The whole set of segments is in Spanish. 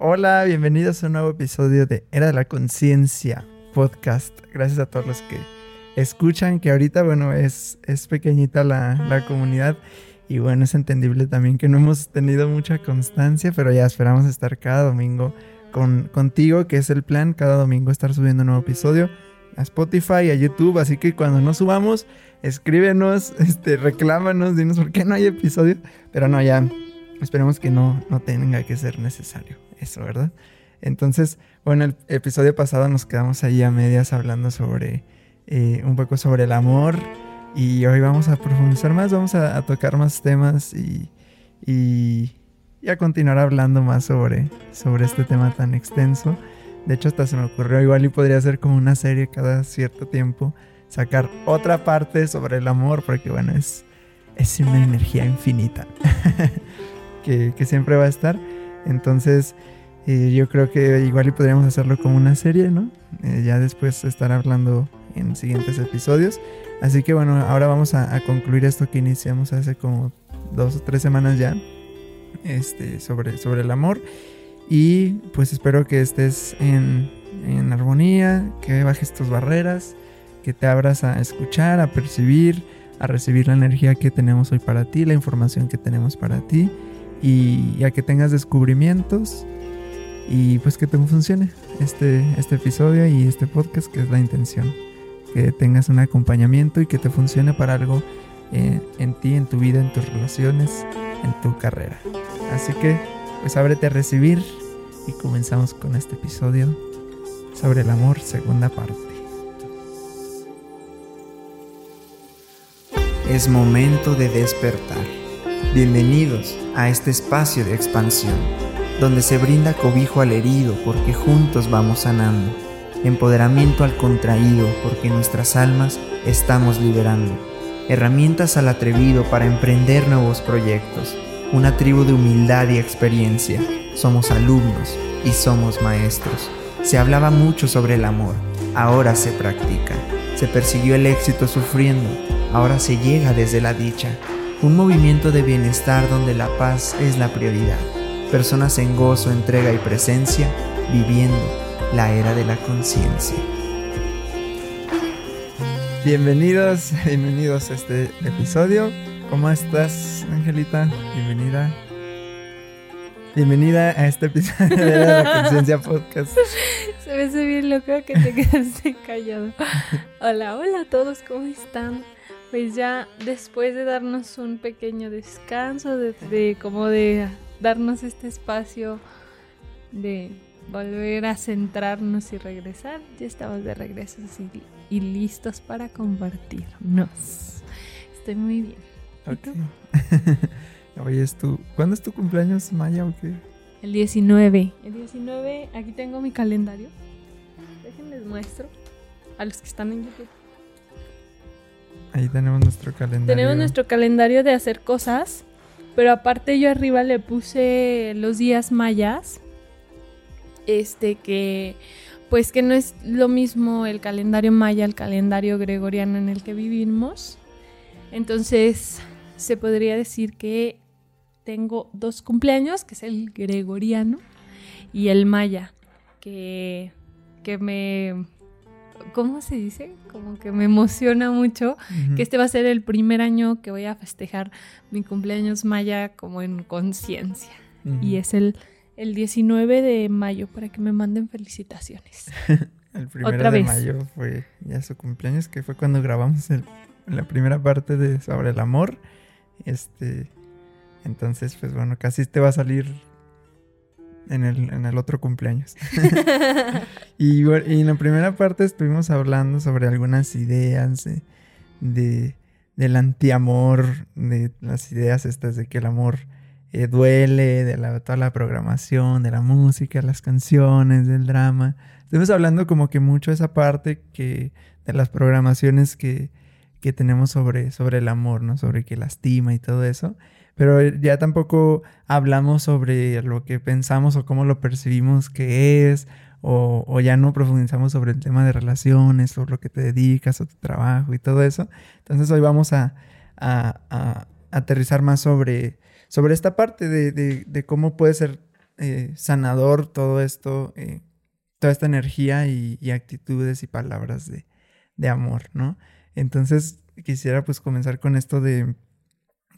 Hola, bienvenidos a un nuevo episodio de Era de la Conciencia podcast. Gracias a todos los que escuchan, que ahorita, bueno, es, es pequeñita la, la comunidad y bueno, es entendible también que no hemos tenido mucha constancia, pero ya esperamos estar cada domingo con, contigo, que es el plan, cada domingo estar subiendo un nuevo episodio a Spotify, a YouTube, así que cuando no subamos, escríbenos, este, reclámanos, dinos por qué no hay episodio, pero no, ya esperemos que no, no tenga que ser necesario eso, ¿verdad? Entonces, bueno, el episodio pasado nos quedamos ahí a medias hablando sobre eh, un poco sobre el amor y hoy vamos a profundizar más, vamos a, tocar más temas y, y, a continuar hablando más sobre, sobre este tema tan extenso. De hecho, hasta se me ocurrió igual y podría ser como una serie cada cierto tiempo, sacar otra parte sobre el amor, porque bueno, es, es una energía infinita que, que siempre va a estar. Entonces, eh, yo creo que igual y podríamos hacerlo como una serie, ¿no? Eh, ya después estar hablando en siguientes episodios. Así que bueno, ahora vamos a, concluir esto que iniciamos hace como dos o tres semanas ya. Este, sobre, sobre el amor. Y pues espero que estés en, en armonía, que bajes tus barreras, que te abras a escuchar, a percibir, a recibir la energía que tenemos hoy para ti, la información que tenemos para ti y a que tengas descubrimientos y pues que te funcione este, este episodio y este podcast que es la intención. Que tengas un acompañamiento y que te funcione para algo eh, en ti, en tu vida, en tus relaciones, en tu carrera. Así que pues ábrete a recibir y comenzamos con este episodio sobre el amor, segunda parte. Es momento de despertar. Bienvenidos a este espacio de expansión donde se brinda cobijo al herido porque juntos vamos sanando, empoderamiento al contraído porque nuestras almas estamos liberando, herramientas al atrevido para emprender nuevos proyectos, una tribu de humildad y experiencia, somos alumnos y somos maestros. Se hablaba mucho sobre el amor, ahora se practica, se persiguió el éxito sufriendo, ahora se llega desde la dicha, un movimiento de bienestar donde la paz es la prioridad personas en gozo, entrega y presencia, viviendo la era de la conciencia. Bienvenidos, bienvenidos a este episodio. ¿Cómo estás, Angelita? Bienvenida. Bienvenida a este episodio de la Conciencia Podcast. Se me hace bien loco que te quedaste callado. Hola, hola a todos, ¿cómo están? Pues ya después de darnos un pequeño descanso, de, de como de darnos este espacio de volver a centrarnos y regresar. Ya estamos de regreso y, listos para compartirnos. Estoy muy bien. Oye, es tu, ¿cuándo es tu cumpleaños, Maya o qué? El 19. El 19, aquí tengo mi calendario. Déjenles muestro a los que están en YouTube. Ahí tenemos nuestro calendario. Tenemos nuestro calendario de hacer cosas pero aparte yo arriba le puse los días mayas. Este que pues que no es lo mismo el calendario maya al calendario gregoriano en el que vivimos. Entonces se podría decir que tengo dos cumpleaños, que es el gregoriano y el maya, que, que me ¿cómo se dice? Como que me emociona mucho que este va a ser el primer año que voy a festejar mi cumpleaños maya como en conciencia. Y es el, el 19 de mayo para que me manden felicitaciones. el primero de mayo fue ya su cumpleaños, que fue cuando grabamos la primera parte de Sobre el Amor. Este, entonces, pues bueno, casi te va a salir en el, en el otro cumpleaños. y, en la primera parte estuvimos hablando sobre algunas ideas de, del antiamor, de las ideas estas de que el amor eh, duele, de la, toda la programación, de la música, las canciones, del drama. Estuvimos hablando como que mucho de esa parte que, de las programaciones que, que tenemos sobre, sobre el amor, ¿no? Sobre que lastima y todo eso pero ya tampoco hablamos sobre lo que pensamos o cómo lo percibimos que es, o, ya no profundizamos sobre el tema de relaciones, o lo que te dedicas, o tu trabajo y todo eso. Entonces hoy vamos a, aterrizar más sobre, sobre esta parte de, cómo puede ser eh, sanador todo esto, eh, toda esta energía y, actitudes y palabras de, de, amor, ¿no? Entonces quisiera pues comenzar con esto de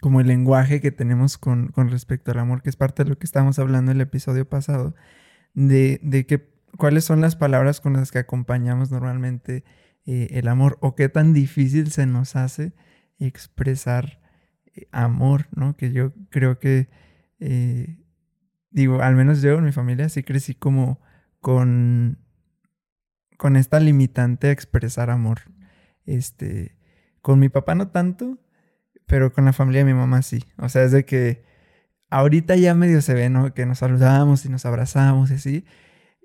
como el lenguaje que tenemos con, con respecto al amor, que es parte de lo que estábamos hablando en el episodio pasado, de, de que, cuáles son las palabras con las que acompañamos normalmente eh, el amor o qué tan difícil se nos hace expresar eh, amor, ¿no? Que yo creo que, eh, digo, al menos yo en mi familia sí crecí como con, con esta limitante a expresar amor. Este, con mi papá no tanto, pero con la familia de mi mamá sí. O sea, es de que ahorita ya medio se ve, ¿no? Que nos saludamos y nos abrazamos y así.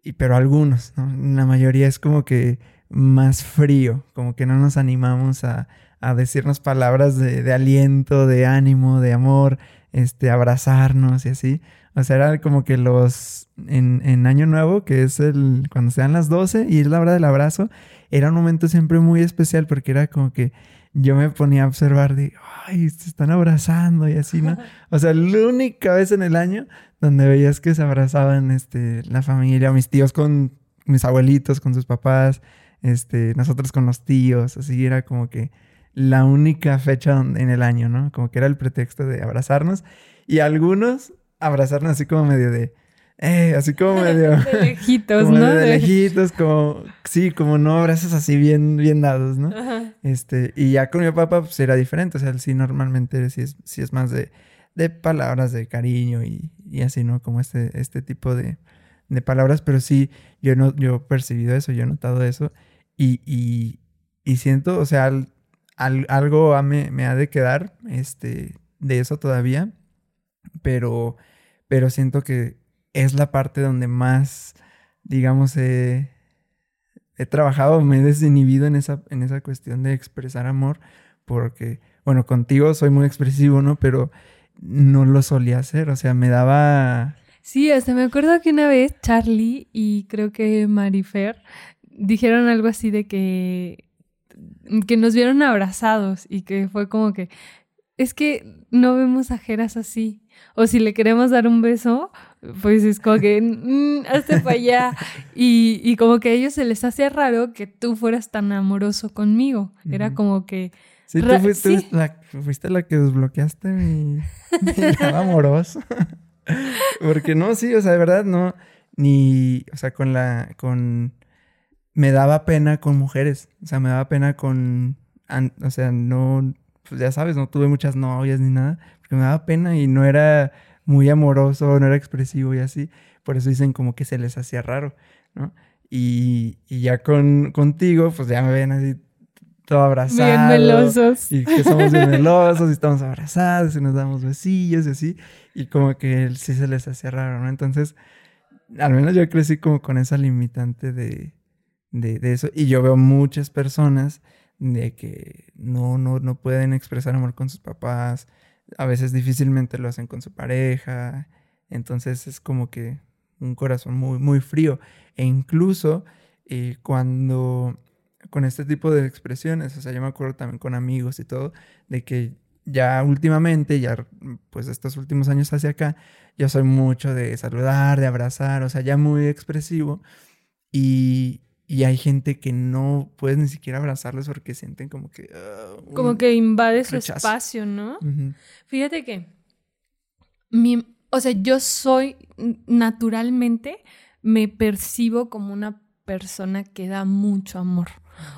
Y, pero algunos, ¿no? La mayoría es como que más frío, como que no nos animamos a, a decirnos palabras de, de, aliento, de ánimo, de amor, este, abrazarnos y así. O sea, era como que los, en, en Año Nuevo, que es el, cuando se dan las 12 y es la hora del abrazo, era un momento siempre muy especial porque era como que yo me ponía a observar de, ay, se están abrazando y así, ¿no? O sea, la única vez en el año donde veías que se abrazaban este, la familia, mis tíos con mis abuelitos, con sus papás, este, nosotros con los tíos, así era como que la única fecha en el año, ¿no? Como que era el pretexto de abrazarnos y algunos abrazarnos así como medio de, eh, así como medio. de lejitos, ¿no? De lejitos, como. Sí, como no abrazos así bien, bien dados, ¿no? Este, y ya con mi papá, pues era diferente. O sea, él sí normalmente sí es, sí es más de, de palabras de cariño y, y, así, ¿no? Como este, este tipo de, de palabras. Pero sí, yo no, yo he percibido eso, yo he notado eso. Y, y, y siento, o sea, algo me, me ha de quedar este, de eso todavía. Pero, pero siento que es la parte donde más, digamos, he, trabajado, me he desinhibido en esa, en esa cuestión de expresar amor, porque, bueno, contigo soy muy expresivo, ¿no? Pero no lo solía hacer, o sea, me daba... Sí, sea, me acuerdo que una vez Charlie y creo que Marifer dijeron algo así de que, que nos vieron abrazados y que fue como que, es que no vemos a Jeras así. O si le queremos dar un beso, pues es como que, mm, hazte para allá. Y, y, como que a ellos se les hacía raro que tú fueras tan amoroso conmigo. Era como que... Sí, tú fuiste, La, fuiste la que desbloqueaste mi, mi amoroso. Porque no, sí, o sea, de verdad no, ni, o sea, con la, con, me daba pena con mujeres, o sea, me daba pena con, o sea, no, pues ya sabes, no tuve muchas novias ni nada, porque me daba pena y no era muy amoroso, no era expresivo y así. Por eso dicen como que se les hacía raro, ¿no? Y, y ya con, contigo, pues ya me ven así todo abrazado. Bien melosos. Y que somos bien melosos y estamos abrazados y nos damos besillos y así. Y como que sí se les hacía raro, ¿no? Entonces, al menos yo crecí como con esa limitante de, de, de eso. Y yo veo muchas personas de que no, no, no pueden expresar amor con sus papás, a veces difícilmente lo hacen con su pareja, entonces es como que un corazón muy, muy frío. E incluso eh, cuando con este tipo de expresiones, o sea, yo me acuerdo también con amigos y todo, de que ya últimamente, ya pues estos últimos años hacia acá, yo soy mucho de saludar, de abrazar, o sea, ya muy expresivo. Y, y hay gente que no puedes ni siquiera abrazarles porque sienten como que... Ah, como que invade su espacio, ¿no? Fíjate que... Mi, o sea, yo soy naturalmente, me percibo como una persona que da mucho amor.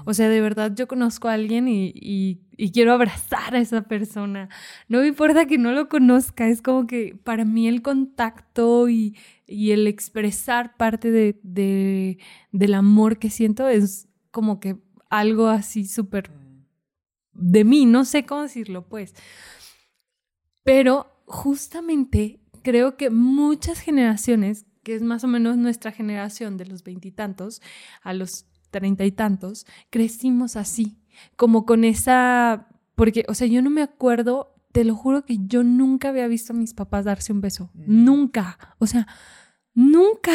O sea, de verdad yo conozco a alguien y, y, quiero abrazar a esa persona. No me importa que no lo conozca, es como que para mí el contacto y, y el expresar parte de, de, del amor que siento es como que algo así súper de mí, no sé cómo decirlo, pues. Pero justamente creo que muchas generaciones, que es más o menos nuestra generación de los veintitantos a los treinta y tantos, crecimos así, como con esa, porque, o sea, yo no me acuerdo, te lo juro que yo nunca había visto a mis papás darse un beso, nunca, o sea, Nunca.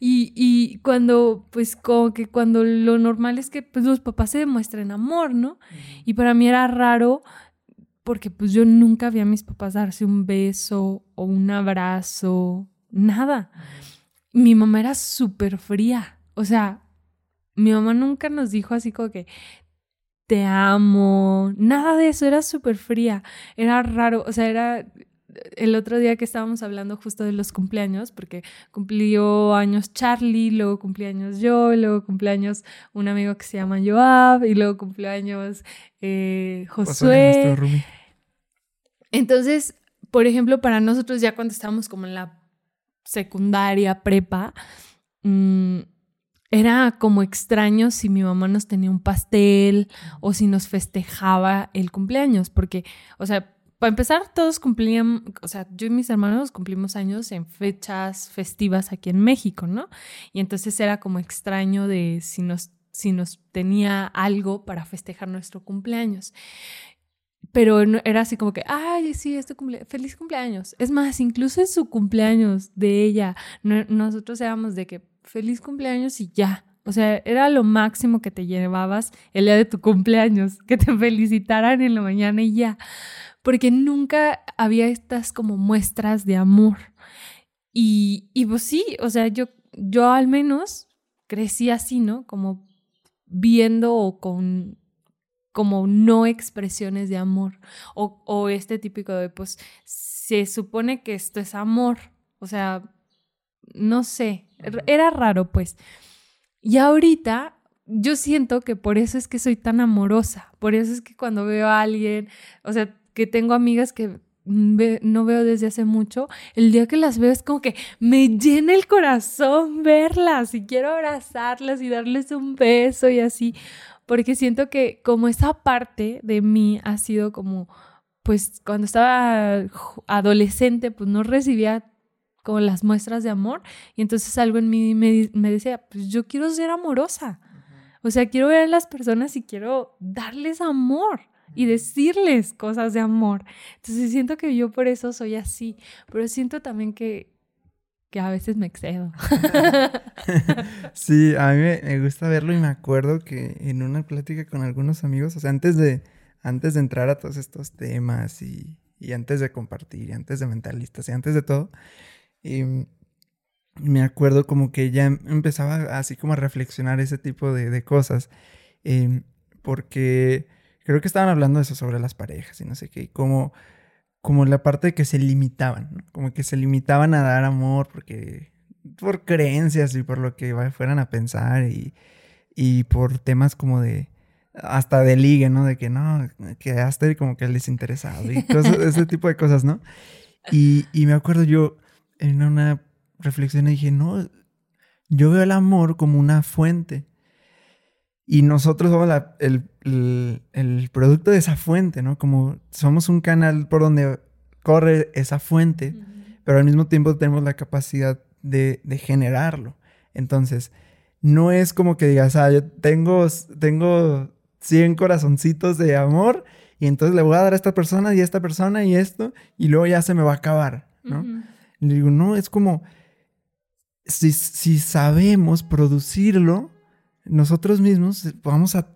y, y, cuando, pues como que cuando lo normal es que pues, los papás se demuestren amor, ¿no? Y para mí era raro porque pues yo nunca vi a mis papás darse un beso o un abrazo nada. Mi mamá era súper fría, o sea, mi mamá nunca nos dijo así como que te amo, nada de eso, era súper fría, era raro, o sea, era el otro día que estábamos hablando justo de los cumpleaños, porque cumplió años Charlie, luego cumplí años yo, luego cumpleaños un amigo que se llama Joab, y luego cumplió años eh, Josué. Entonces, por ejemplo, para nosotros ya cuando estábamos como en la secundaria, prepa, mmm, era como extraño si mi mamá nos tenía un pastel o si nos festejaba el cumpleaños, porque, o sea, para empezar, todos cumplían, o sea, yo y mis hermanos cumplimos años en fechas festivas aquí en México, ¿no? Y entonces era como extraño de si nos, si nos tenía algo para festejar nuestro cumpleaños. Pero era así como que, ay, sí, este cumple feliz cumpleaños. Es más, incluso en su cumpleaños de ella, nosotros éramos de que feliz cumpleaños y ya. O sea, era lo máximo que te llevabas el día de tu cumpleaños, que te felicitaran en la mañana y ya. Porque nunca había estas como muestras de amor. Y, y pues sí, o sea, yo, yo al menos crecí así, ¿no? Como viendo o con como no expresiones de amor o, o este típico de pues se supone que esto es amor, o sea, no sé, era raro pues. Y ahorita yo siento que por eso es que soy tan amorosa, por eso es que cuando veo a alguien, o sea, que tengo amigas que no veo desde hace mucho, el día que las veo es como que me llena el corazón verlas y quiero abrazarlas y darles un beso y así, porque siento que como esa parte de mí ha sido como, pues cuando estaba adolescente, pues no recibía como las muestras de amor y entonces algo en mí me, me decía, pues yo quiero ser amorosa. O sea, quiero ver a las personas y quiero darles amor y decirles cosas de amor. Entonces siento que yo por eso soy así, pero siento también que, que a veces me excedo. sí, a mí me, gusta verlo y me acuerdo que en una plática con algunos amigos, o sea, antes de, antes de entrar a todos estos temas y, y antes de compartir, y antes de mentalistas y antes de todo, y me acuerdo como que ya empezaba así como a reflexionar ese tipo de, cosas. Em, porque creo que estaban hablando de eso sobre las parejas y no sé qué. como, como la parte de que se limitaban, como que se limitaban a dar amor porque por creencias y por lo que fueran a pensar y, y por temas como de hasta de ligue, ¿no? De que no, que hasta como que les interesaba y cosas, ese tipo de cosas, ¿no? Y, y me acuerdo yo, en una reflexión dije, no, yo veo el amor como una fuente. Y nosotros somos el, producto de esa fuente, ¿no? Como somos un canal por donde corre esa fuente, pero al mismo tiempo tenemos la capacidad de, generarlo. Entonces, no es como que digas, ah, yo tengo, tengo 100 corazoncitos de amor y entonces le voy a dar a esta persona y a esta persona y esto y luego ya se me va a acabar, ¿no? Le digo, no, es como, si, si sabemos producirlo, nosotros mismos vamos a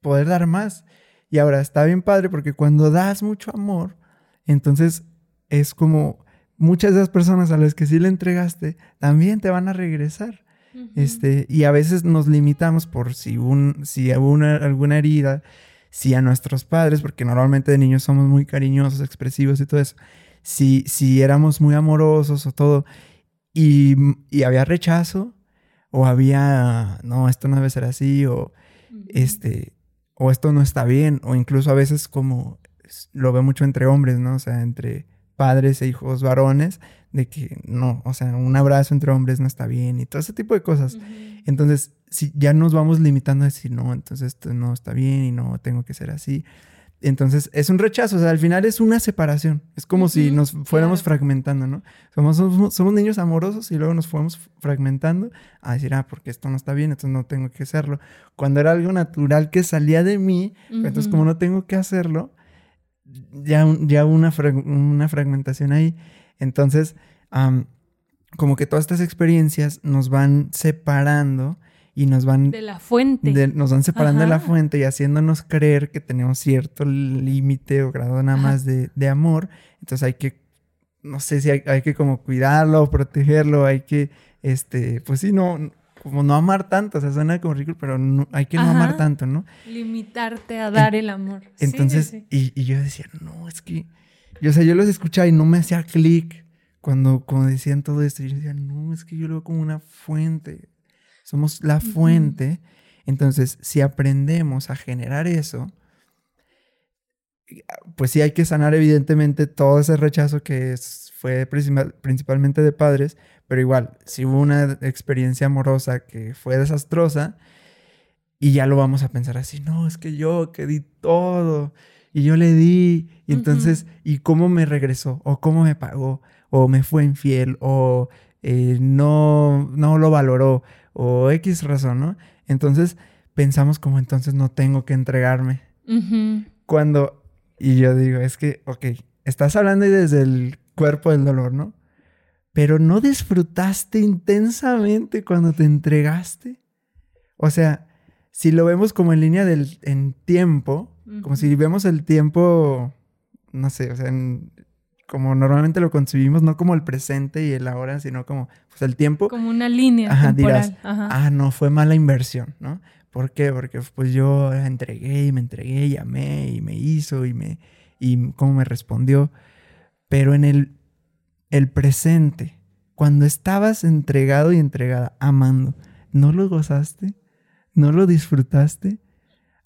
poder dar más. Y ahora está bien padre porque cuando das mucho amor, entonces es como muchas de las personas a las que sí le entregaste también te van a regresar. Este, y a veces nos limitamos por si, un, si hubo alguna herida, si a nuestros padres, porque normalmente de niños somos muy cariñosos, expresivos y todo eso si, si éramos muy amorosos o todo, y, y, había rechazo, o había, no, esto no debe ser así, o este, o esto no está bien, o incluso a veces como lo veo mucho entre hombres, ¿no? O sea, entre padres e hijos varones, de que no, o sea, un abrazo entre hombres no está bien y todo ese tipo de cosas. Entonces, si ya nos vamos limitando a decir, no, entonces esto no está bien y no tengo que ser así. Entonces es un rechazo, o sea, al final es una separación. Es como si nos fuéramos fragmentando, ¿no? Somos, somos, niños amorosos y luego nos fuéramos fragmentando a decir, ah, porque esto no está bien, entonces no tengo que hacerlo. Cuando era algo natural que salía de mí, entonces como no tengo que hacerlo, ya, ya una, una fragmentación ahí. Entonces, como que todas estas experiencias nos van separando y nos van... De la fuente. nos van separando de la fuente y haciéndonos creer que tenemos cierto límite o grado nada más de, amor. Entonces hay que no sé si hay, hay que como cuidarlo, protegerlo, hay que, este, pues sí, no, como no amar tanto, o sea, suena como ridículo, pero no, hay que no amar tanto, ¿no? Limitarte a dar el amor. Entonces, Y, y, yo decía, no, es que, yo, o sea, yo los escuchaba y no me hacía clic cuando, cuando decían todo esto. Yo decía, no, es que yo lo veo como una fuente, somos la fuente. Entonces, si aprendemos a generar eso, pues sí hay que sanar evidentemente todo ese rechazo que fue principalmente de padres, pero igual, si hubo una experiencia amorosa que fue desastrosa, y ya lo vamos a pensar así, no, es que yo que di todo, y yo le di, y entonces, ¿y cómo me regresó? ¿O cómo me pagó? ¿O me fue infiel? ¿O eh, no, no lo valoró? ¿O X razón, no? Entonces, pensamos como entonces no tengo que entregarme. Cuando, y yo digo, es que, ok, estás hablando desde el cuerpo del dolor, ¿no? pero no disfrutaste intensamente cuando te entregaste. O sea, si lo vemos como en línea del en tiempo, como si vemos el tiempo, no sé, o sea, como normalmente lo concibimos, no como el presente y el ahora, sino como pues, el tiempo. Como una línea Ajá, Dirás, ah, no, fue mala inversión, ¿no? ¿Por qué? Porque pues yo entregué y me entregué y amé y me hizo y me y cómo me respondió. Pero en el el presente, cuando estabas entregado y entregada, amando, ¿no lo gozaste? ¿No lo disfrutaste?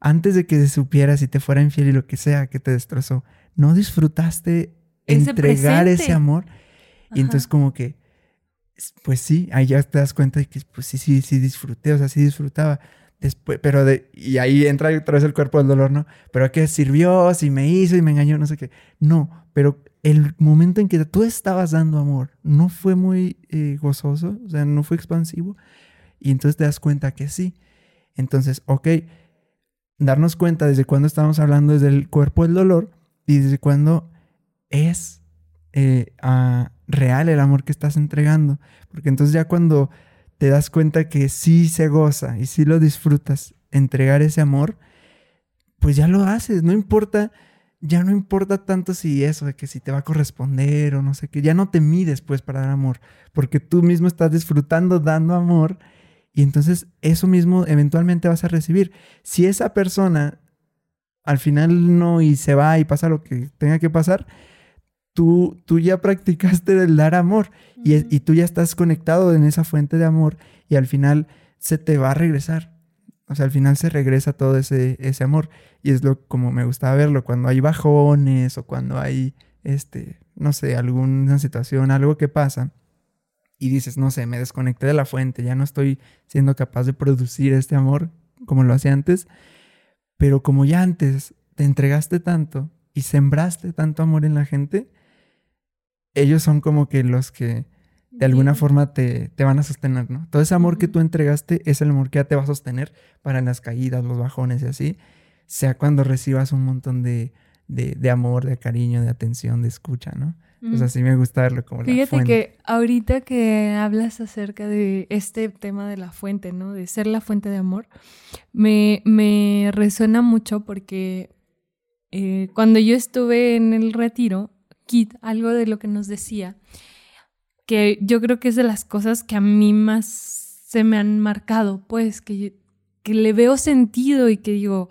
Antes de que se supiera si te fuera infiel y lo que sea que te destrozó, ¿no disfrutaste entregar ese amor? Y entonces como que, pues sí, ahí ya te das cuenta de que pues sí, sí, sí disfruté, o sea, sí disfrutaba. Después, pero de, y ahí entra otra vez el cuerpo del dolor, ¿no? Pero ¿qué sirvió? Si me hizo y me engañó, no sé qué. No, pero el momento en que tú estabas dando amor no fue muy eh, gozoso, o sea, no fue expansivo, y entonces te das cuenta que sí. Entonces, ok, darnos cuenta desde cuándo estamos hablando desde el cuerpo del dolor y desde cuándo es eh, real el amor que estás entregando. Porque entonces ya cuando te das cuenta que sí se goza y sí lo disfrutas, entregar ese amor, pues ya lo haces, no importa ya no importa tanto si eso, de que si te va a corresponder o no sé qué, ya no te mides pues para dar amor, porque tú mismo estás disfrutando dando amor y entonces eso mismo eventualmente vas a recibir. Si esa persona al final no y se va y pasa lo que tenga que pasar, tú, tú ya practicaste el dar amor y, y tú ya estás conectado en esa fuente de amor y al final se te va a regresar. O sea, al final se regresa todo ese, ese amor. Y es lo como me gustaba verlo, cuando hay bajones o cuando hay, este, no sé, alguna situación, algo que pasa. Y dices, no sé, me desconecté de la fuente, ya no estoy siendo capaz de producir este amor como lo hacía antes. Pero como ya antes te entregaste tanto y sembraste tanto amor en la gente, ellos son como que los que de alguna forma te, van a sostener, ¿no? Todo ese amor que tú entregaste es el amor que ya te va a sostener para las caídas, los bajones y así, sea cuando recibas un montón de, amor, de cariño, de atención, de escucha, ¿no? Pues así me gusta verlo como Fíjate la fuente. que ahorita que hablas acerca de este tema de la fuente, ¿no? De ser la fuente de amor, me, me resuena mucho porque eh, cuando yo estuve en el retiro, Kit, algo de lo que nos decía, que yo creo que es de las cosas que a mí más se me han marcado, pues, que, que le veo sentido y que digo,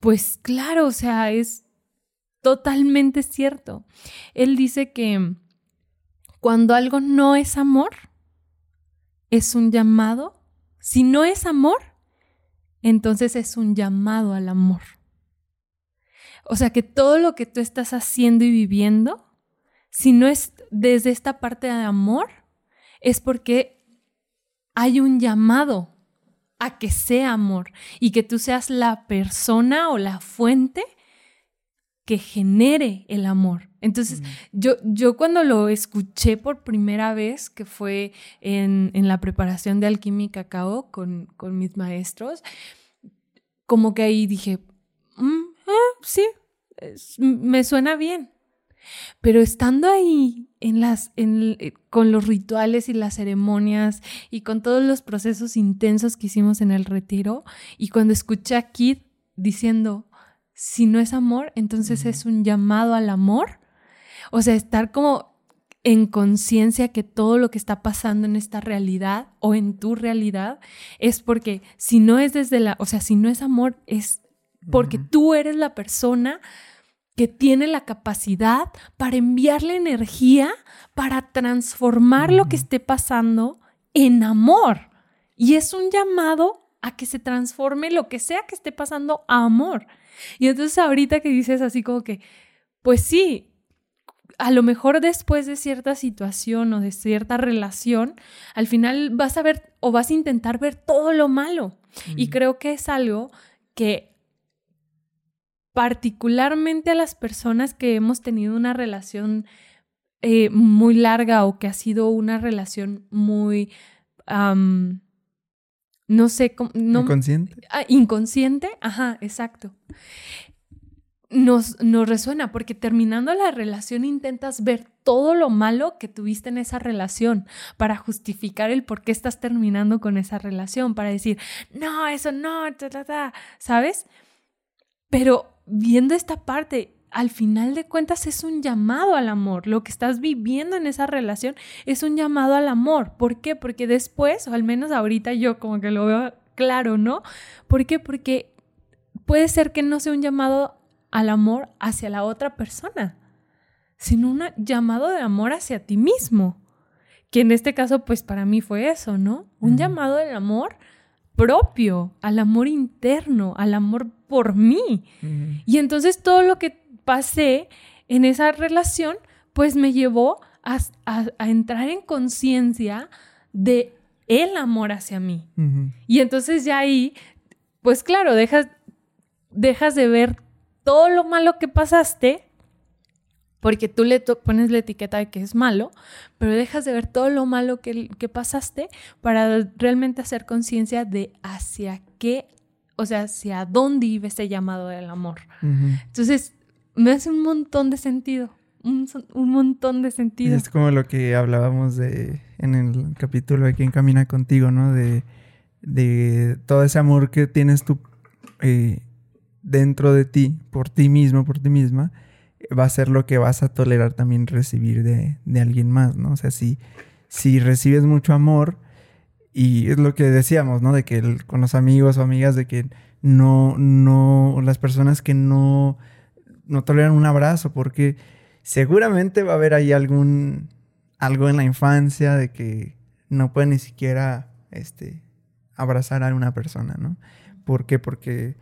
pues claro, o sea, es totalmente cierto. Él dice que cuando algo no es amor, es un llamado. Si no es amor, entonces es un llamado al amor. O sea que todo lo que tú estás haciendo y viviendo si no es desde esta parte de amor, es porque hay un llamado a que sea amor y que tú seas la persona o la fuente que genere el amor. Entonces, yo, yo cuando lo escuché por primera vez, que fue en, la preparación de alquimia y cacao con, mis maestros, como que ahí dije, mm, ah, sí, me suena bien. Pero estando ahí en las, eh, con los rituales y las ceremonias y con todos los procesos intensos que hicimos en el retiro, y cuando escuché a Kid diciendo, si no es amor, entonces es un llamado al amor. O sea, estar como en conciencia que todo lo que está pasando en esta realidad o en tu realidad es porque si no es desde la, o sea, si no es amor, es porque tú eres la persona que tiene la capacidad para enviarle energía, para transformar lo que esté pasando en amor. Y es un llamado a que se transforme lo que sea que esté pasando a amor. Y entonces ahorita que dices así como que, pues sí, a lo mejor después de cierta situación o de cierta relación, al final vas a ver o vas a intentar ver todo lo malo. Y creo que es algo que particularmente a las personas que hemos tenido una relación eh, muy larga o que ha sido una relación muy, no sé, no, inconsciente. Ah, inconsciente, ajá, exacto nos, resuena porque terminando la relación intentas ver todo lo malo que tuviste en esa relación para justificar el por qué estás terminando con esa relación, para decir, no, eso no, ¿sabes? Pero viendo esta parte, al final de cuentas es un llamado al amor. Lo que estás viviendo en esa relación es un llamado al amor. ¿Por qué? Porque después, o al menos ahorita yo como que lo veo claro, ¿no? ¿Por qué? Porque puede ser que no sea un llamado al amor hacia la otra persona, sino un llamado de amor hacia ti mismo. Que en este caso, pues para mí fue eso, ¿no? Un llamado del amor propio, al amor interno, al amor por mí. Y entonces todo lo que pasé en esa relación, pues me llevó a, entrar en conciencia de el amor hacia mí. Y entonces ya ahí, pues claro, dejas, dejas de ver todo lo malo que pasaste, porque tú le pones la etiqueta de que es malo, pero dejas de ver todo lo malo que, que pasaste para realmente hacer conciencia de hacia qué, o sea, hacia dónde iba ese llamado del amor. Entonces, me hace un montón de sentido. Un, montón de sentido. es como lo que hablábamos de en el capítulo de Quién Camina Contigo, ¿no? De, de todo ese amor que tienes tú eh, dentro de ti, por ti mismo, por ti misma, va a ser lo que vas a tolerar también recibir de, alguien más, ¿no? O sea, si, si recibes mucho amor, y es lo que decíamos, ¿no? De que con los amigos o amigas, de que no, no, las personas que no, no toleran un abrazo, porque seguramente va a haber ahí algún, algo en la infancia de que no pueden ni siquiera, este, abrazar a una persona, ¿no? ¿Por qué? Porque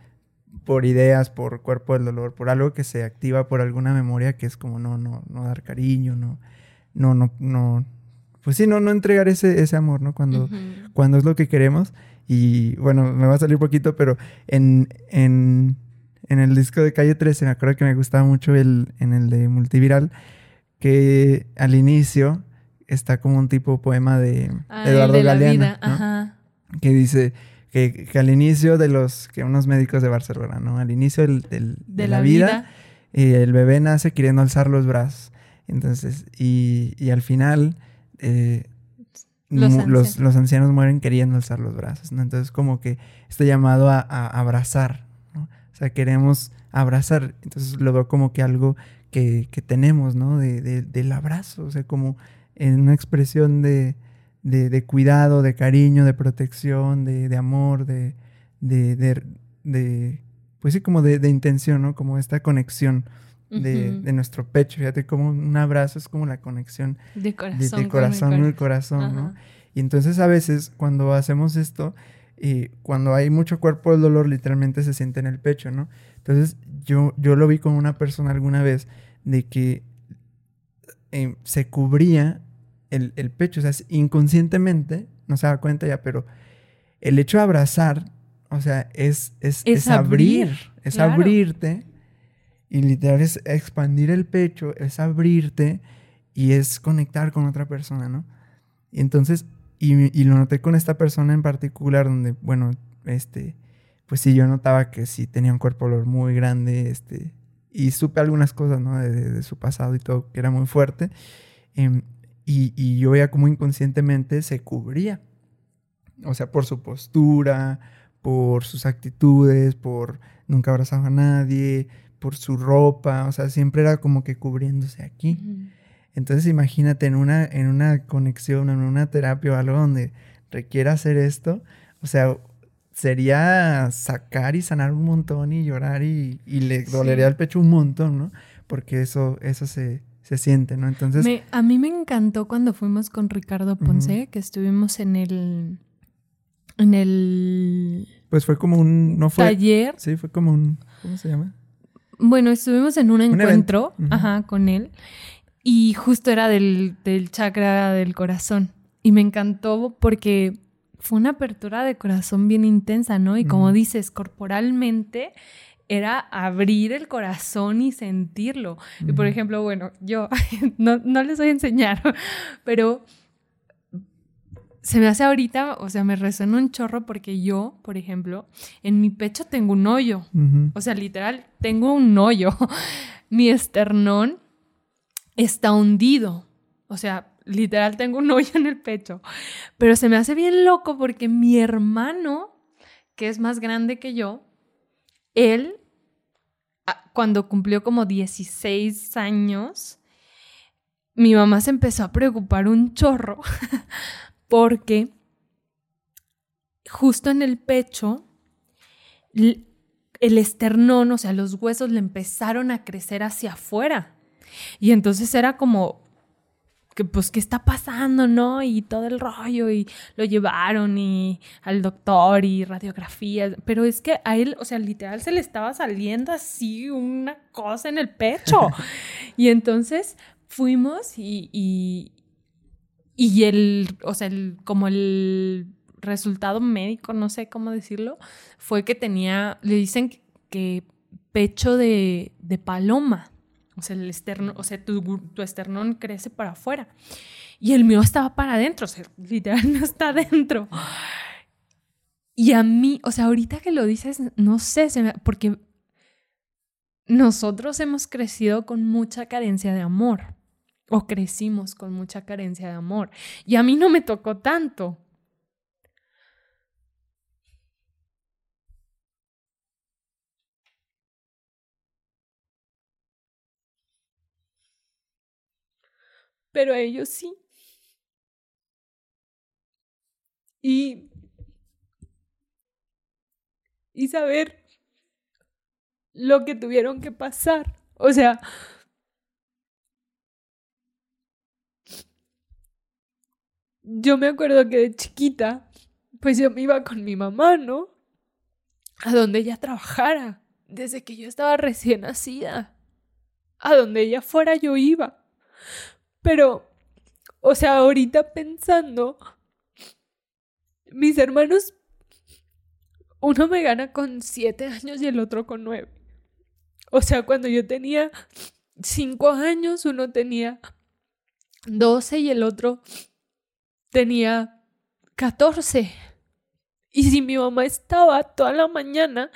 por ideas, por cuerpo del dolor, por algo que se activa por alguna memoria que es como no, no, no dar cariño, no, no, no, no, pues sí, no, no entregar ese, ese amor, ¿no? Cuando, cuando es lo que queremos. Y bueno, me va a salir poquito, pero en, en, en el disco de Calle 13, me acuerdo que me gustaba mucho el, en el de Multiviral, que al inicio está como un tipo poema de ah, Eduardo Galeano, que dice que, al inicio de los, que unos médicos de Barcelona, ¿no? Al inicio del, de, la, vida, eh, el bebé nace queriendo alzar los brazos. Entonces, y, y al final, eh, los, ancianos. mueren queriendo alzar los brazos, ¿no? Entonces, como que está llamado a, abrazar, ¿no? O sea, queremos abrazar. Entonces, lo veo como que algo que, que tenemos, ¿no? De, del abrazo, o sea, como en una expresión de, de, cuidado, de cariño, de protección, de, amor, de, de, pues sí, como de, intención, ¿no? Como esta conexión de, nuestro pecho. Fíjate, como un abrazo es como la conexión de corazón, de, corazón con el corazón, ¿no? Y entonces a veces cuando hacemos esto, y cuando hay mucho cuerpo el dolor literalmente se siente en el pecho, ¿no? Entonces yo, yo lo vi con una persona alguna vez de que eh, se cubría el, pecho, o sea, inconscientemente, no se da cuenta ya, pero el hecho de abrazar, o sea, es, es, abrir, es abrirte y literal es expandir el pecho, es abrirte y es conectar con otra persona, ¿no? Y entonces, y, lo noté con esta persona en particular, donde, bueno, este, pues sí, yo notaba que sí tenía un cuerpo olor muy grande, este, y supe algunas cosas, ¿no? De, su pasado y todo, que era muy fuerte. Y, yo veía como inconscientemente se cubría. O sea, por su postura, por sus actitudes, por nunca abrazaba a nadie, por su ropa, o sea, siempre era como que cubriéndose aquí. Entonces imagínate en una, en una conexión, en una terapia o algo donde requiera hacer esto, o sea, sería sacar y sanar un montón y llorar y, le dolería el pecho un montón, ¿no? Porque eso, eso se, se siente, ¿no? Entonces... a mí me encantó cuando fuimos con Ricardo Ponce, que estuvimos en el... En el... Pues fue como un... No fue... Taller. Sí, fue como un... ¿Cómo se llama? Bueno, estuvimos en un, encuentro, ajá, con él. Y justo era del, del chakra del corazón. Y me encantó porque fue una apertura de corazón bien intensa, ¿no? Y como dices, corporalmente era abrir el corazón y sentirlo. Y por ejemplo, bueno, yo no, no les voy a enseñar, pero se me hace ahorita, o sea, me resuena un chorro porque yo, por ejemplo, en mi pecho tengo un hoyo. O sea, literal, tengo un hoyo. mi esternón está hundido. O sea, literal tengo un hoyo en el pecho. Pero se me hace bien loco porque mi hermano, que es más grande que yo, él, cuando cumplió como 16 años, mi mamá se empezó a preocupar un chorro porque justo en el pecho, el esternón, o sea, los huesos le empezaron a crecer hacia afuera. Y entonces era como, que pues qué está pasando, ¿no? Y todo el rollo y lo llevaron y al doctor y radiografías, pero es que a él, o sea, literal se le estaba saliendo así una cosa en el pecho. y entonces fuimos y, y, y el, o sea, el, como el resultado médico, no sé cómo decirlo, fue que tenía, le dicen que, pecho de, de paloma. O sea, el o sea, tu, tu esternón crece para afuera. Y el mío estaba para adentro, o sea, literal no está adentro. Y a mí, o sea, ahorita que lo dices, no sé, porque nosotros hemos crecido con mucha carencia de amor, o crecimos con mucha carencia de amor. Y a mí no me tocó tanto. Pero a ellos sí. Y, y saber lo que tuvieron que pasar. O sea, yo me acuerdo que de chiquita, pues yo me iba con mi mamá, ¿no? A donde ella trabajara, desde que yo estaba recién nacida. A donde ella fuera yo iba. Pero, o sea, ahorita pensando, mis hermanos, uno me gana con siete años y el otro con nueve. O sea, cuando yo tenía cinco años, uno tenía doce y el otro tenía catorce. Y si mi mamá estaba toda la mañana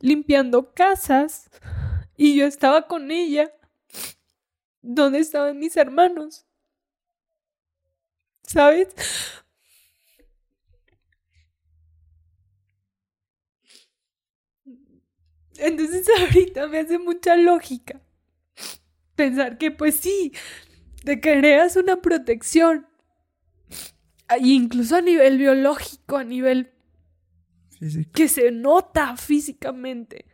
limpiando casas y yo estaba con ella, ¿Dónde estaban mis hermanos? ¿Sabes? Entonces ahorita me hace mucha lógica pensar que pues sí, te creas una protección, incluso a nivel biológico, a nivel que se nota físicamente,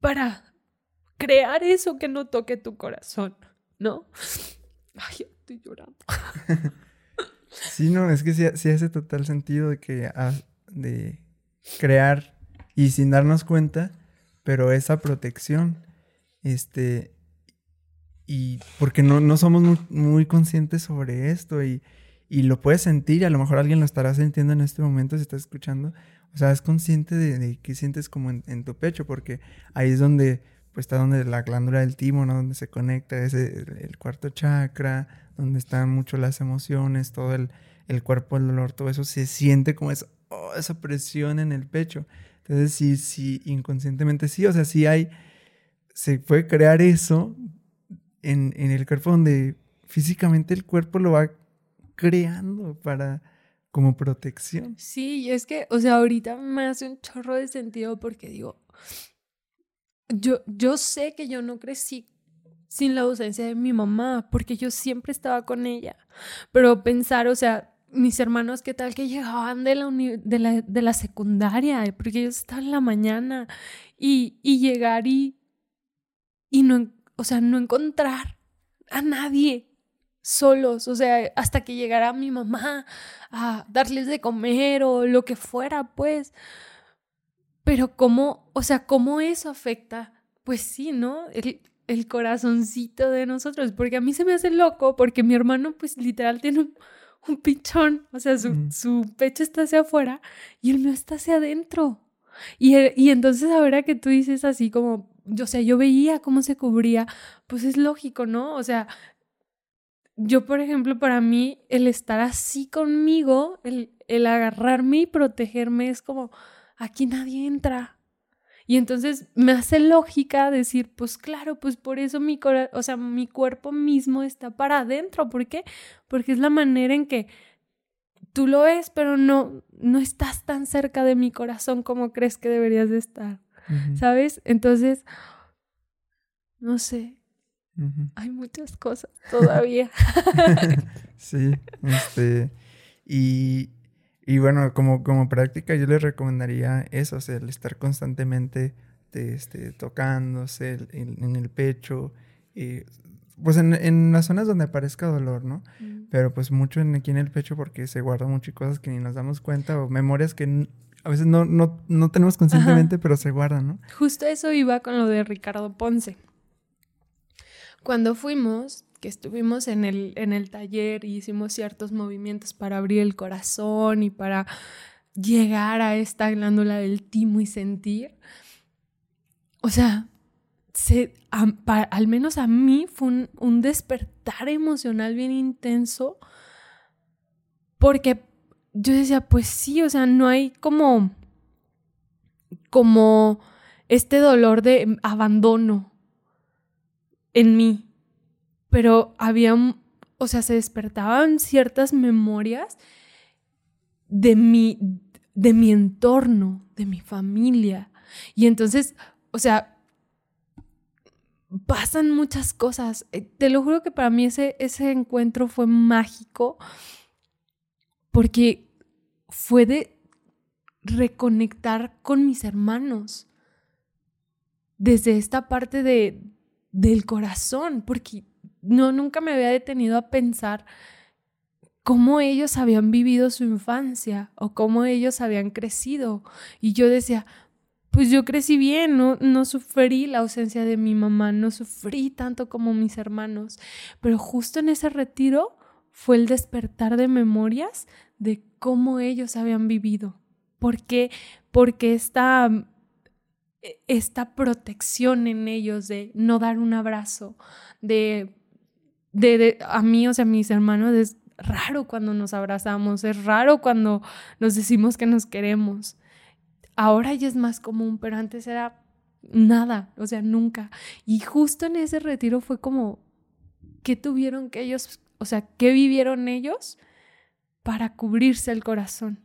para crear eso que no toque tu corazón, ¿no? Ay, estoy llorando. sí, no, es que sí, hace total sentido de que de crear y sin darnos cuenta, pero esa protección, este, y porque no, no somos muy, conscientes sobre esto y, y, lo puedes sentir, a lo mejor alguien lo estará sintiendo en este momento si estás escuchando, o sea, es consciente de, qué sientes como en, tu pecho, porque ahí es donde pues está donde la glándula del timo. Donde se conecta ese, el, cuarto chakra, donde están mucho las emociones, todo el, el, cuerpo, el dolor, todo eso se siente como esa, oh, esa presión en el pecho. Entonces, sí, sí, inconscientemente sí, o sea, sí hay, se puede crear eso en, en el cuerpo donde físicamente el cuerpo lo va creando para como protección. Sí, y es que, o sea, ahorita me hace un chorro de sentido porque digo, yo, yo sé que yo no crecí sin la ausencia de mi mamá, porque yo siempre estaba con ella. Pero pensar, o sea, mis hermanos, ¿qué tal que llegaban de la, de la, de la secundaria? Porque ellos estaban en la mañana y, y llegar y, y no, o sea, no encontrar a nadie solos, o sea, hasta que llegara mi mamá a darles de comer o lo que fuera, pues. Pero cómo, o sea, cómo eso afecta, pues sí, ¿no? El, el corazoncito de nosotros, porque a mí se me hace loco, porque mi hermano, pues literal, tiene un, un pichón, o sea, su, su, pecho está hacia afuera y el mío está hacia adentro. Y, y entonces ahora que tú dices así como, o sea, yo veía cómo se cubría, pues es lógico, ¿no? O sea, yo, por ejemplo, para mí, el estar así conmigo, el, el agarrarme y protegerme es como, aquí nadie entra. Y entonces me hace lógica decir, pues claro, pues por eso mi, o sea, mi cuerpo mismo está para adentro. ¿Por qué? Porque es la manera en que tú lo ves, pero no, no estás tan cerca de mi corazón como crees que deberías de estar. ¿Sabes? Entonces, no sé, hay muchas cosas todavía. sí, este, y, y bueno, como, como práctica yo les recomendaría eso, o sea, el estar constantemente este, tocándose en, el pecho, y, pues en, en, las zonas donde aparezca dolor, ¿no? Mm. Pero pues mucho en, aquí en el pecho porque se guarda mucho y cosas que ni nos damos cuenta o memorias que a veces no, no, no tenemos conscientemente, pero se guardan, ¿no? Justo eso iba con lo de Ricardo Ponce. Cuando fuimos, que estuvimos en el, en el taller y hicimos ciertos movimientos para abrir el corazón y para llegar a esta glándula del timo y sentir, o sea, se, al menos a mí fue un, un despertar emocional bien intenso porque yo decía, pues sí, o sea, no hay como, como este dolor de abandono, en mí, pero había, o sea, se despertaban ciertas memorias de mi, de mi entorno, de mi familia. Y entonces, o sea, pasan muchas cosas. Eh, te lo juro que para mí ese, ese encuentro fue mágico porque fue de reconectar con mis hermanos desde esta parte de, del corazón, porque no, nunca me había detenido a pensar cómo ellos habían vivido su infancia o cómo ellos habían crecido. Y yo decía, pues yo crecí bien, no, no sufrí la ausencia de mi mamá, no sufrí tanto como mis hermanos, pero justo en ese retiro fue el despertar de memorias de cómo ellos habían vivido. ¿Por qué? Porque esta e, esta protección en ellos de no dar un abrazo, de, de, a mí, o sea, a mis hermanos, es raro cuando nos abrazamos, es raro cuando nos decimos que nos queremos. Ahora ya es más común, pero antes era nada, o sea, nunca. Y justo en ese retiro fue como, ¿qué tuvieron que ellos, o sea, qué vivieron ellos para cubrirse el corazón?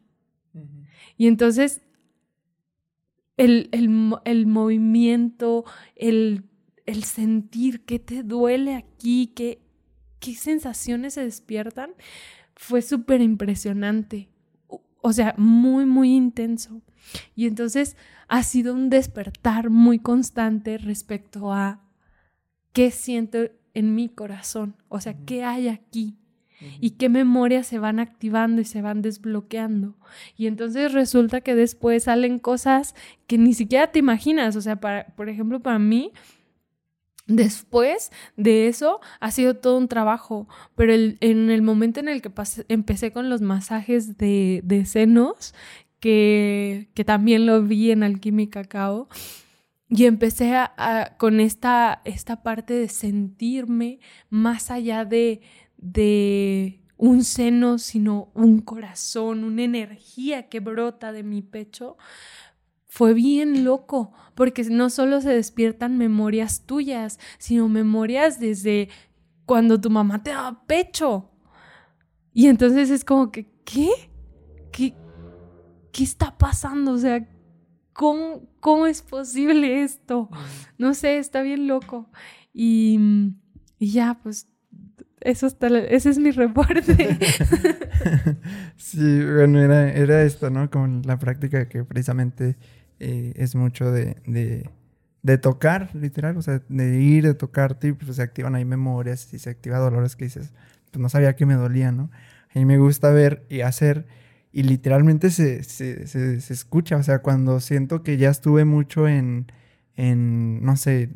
Y entonces el, el, movimiento, el, el, sentir qué te duele aquí, qué, qué sensaciones se despiertan, fue súper impresionante. O sea, muy, muy intenso. Y entonces ha sido un despertar muy constante respecto a qué siento en mi corazón, o sea, qué hay aquí y qué memorias se van activando y se van desbloqueando. Y entonces resulta que después salen cosas que ni siquiera te imaginas. O sea, para, por ejemplo, para mí, Después de eso ha sido todo un trabajo, pero en el momento en el que empecé con los masajes de, senos, que, también lo vi en Alquímica Cacao, y empecé con esta, esta parte de sentirme más allá de un seno, sino un corazón, una energía que brota de mi pecho, fue bien loco, porque no solo se despiertan memorias tuyas, sino memorias desde cuando tu mamá te daba pecho. Y entonces es como que, ¿qué? ¿Qué, qué está pasando? O sea, ¿cómo, ¿cómo es posible esto? No sé, está bien loco. Y, ya, pues eso está, ese es mi reporte. sí, bueno, era, era esto, ¿no? Como la práctica que precisamente eh, es mucho de, de, tocar, literal, o sea, de ir, de tocarte, y pues se activan ahí memorias y se activa dolores que dices, pues no sabía que me dolía, ¿no? A mí me gusta ver y hacer y literalmente se, se, se, se escucha, o sea, cuando siento que ya estuve mucho en, en no sé,